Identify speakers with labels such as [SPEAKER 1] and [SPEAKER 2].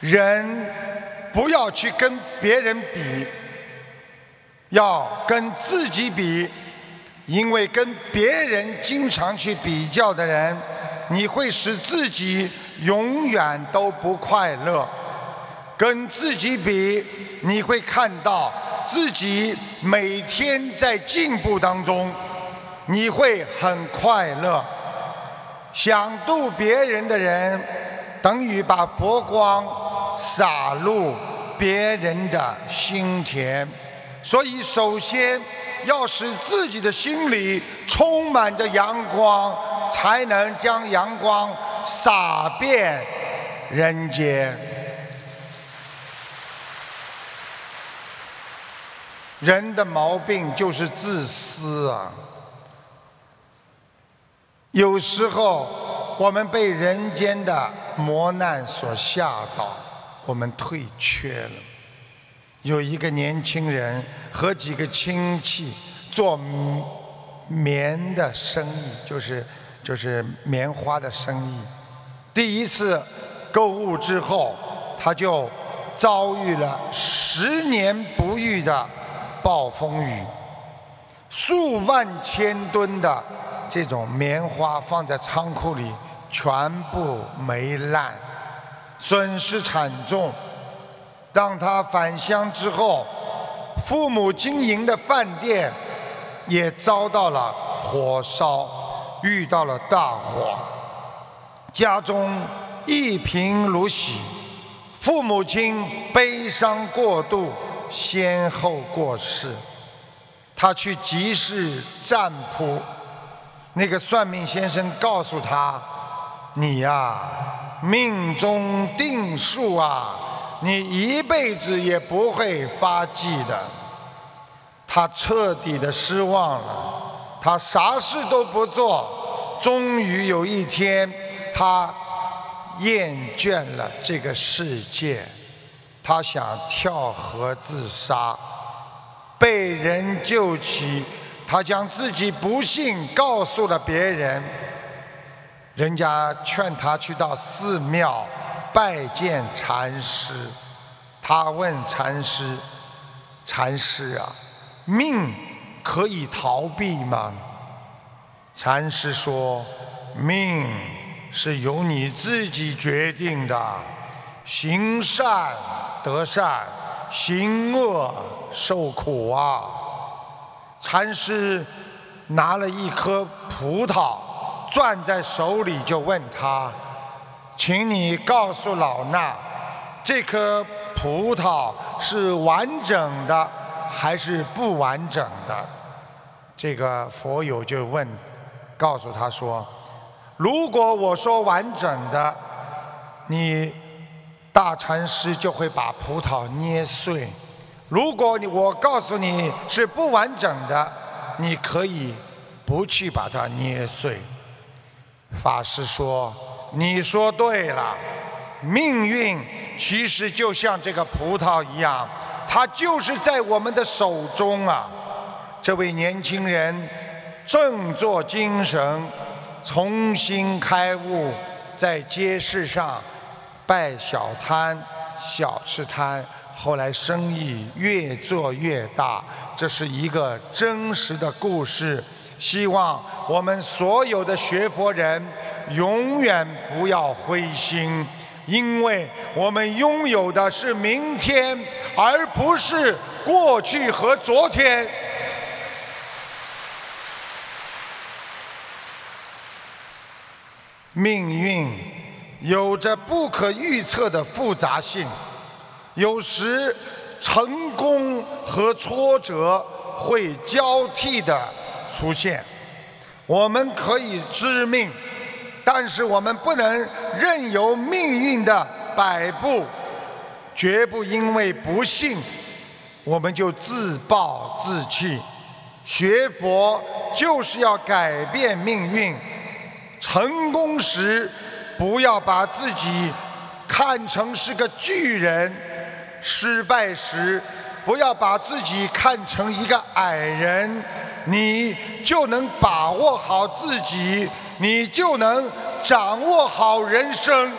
[SPEAKER 1] 人不要去跟别人比，要跟自己比，因为跟别人经常去比较的人，你会使自己永远都不快乐。跟自己比，你会看到自己每天在进步当中，你会很快乐。想度别人的人，等于把佛光洒入别人的心田。所以，首先要使自己的心里充满着阳光，才能将阳光洒遍人间。人的毛病就是自私啊！有时候我们被人间的磨难所吓到，我们退却了。有一个年轻人和几个亲戚做棉的生意，就是就是棉花的生意。第一次购物之后，他就遭遇了十年不遇的。暴风雨，数万千吨的这种棉花放在仓库里，全部霉烂，损失惨重。当他返乡之后，父母经营的饭店也遭到了火烧，遇到了大火，家中一贫如洗，父母亲悲伤过度。先后过世，他去集市占卜，那个算命先生告诉他：“你呀，命中定数啊，你一辈子也不会发迹的。”他彻底的失望了，他啥事都不做，终于有一天，他厌倦了这个世界。他想跳河自杀，被人救起，他将自己不幸告诉了别人。人家劝他去到寺庙拜见禅师，他问禅师：“禅师啊，命可以逃避吗？”禅师说：“命是由你自己决定的，行善。”得善，行恶受苦啊！禅师拿了一颗葡萄，攥在手里，就问他：“请你告诉老衲，这颗葡萄是完整的还是不完整的？”这个佛友就问，告诉他说：“如果我说完整的，你……”大禅师就会把葡萄捏碎。如果你我告诉你是不完整的，你可以不去把它捏碎。法师说：“你说对了，命运其实就像这个葡萄一样，它就是在我们的手中啊。”这位年轻人振作精神，重新开悟，在街市上。拜小摊、小吃摊，后来生意越做越大，这是一个真实的故事。希望我们所有的学佛人永远不要灰心，因为我们拥有的是明天，而不是过去和昨天。命运。有着不可预测的复杂性，有时成功和挫折会交替的出现。我们可以知命，但是我们不能任由命运的摆布，绝不因为不幸我们就自暴自弃。学佛就是要改变命运，成功时。不要把自己看成是个巨人，失败时不要把自己看成一个矮人，你就能把握好自己，你就能掌握好人生。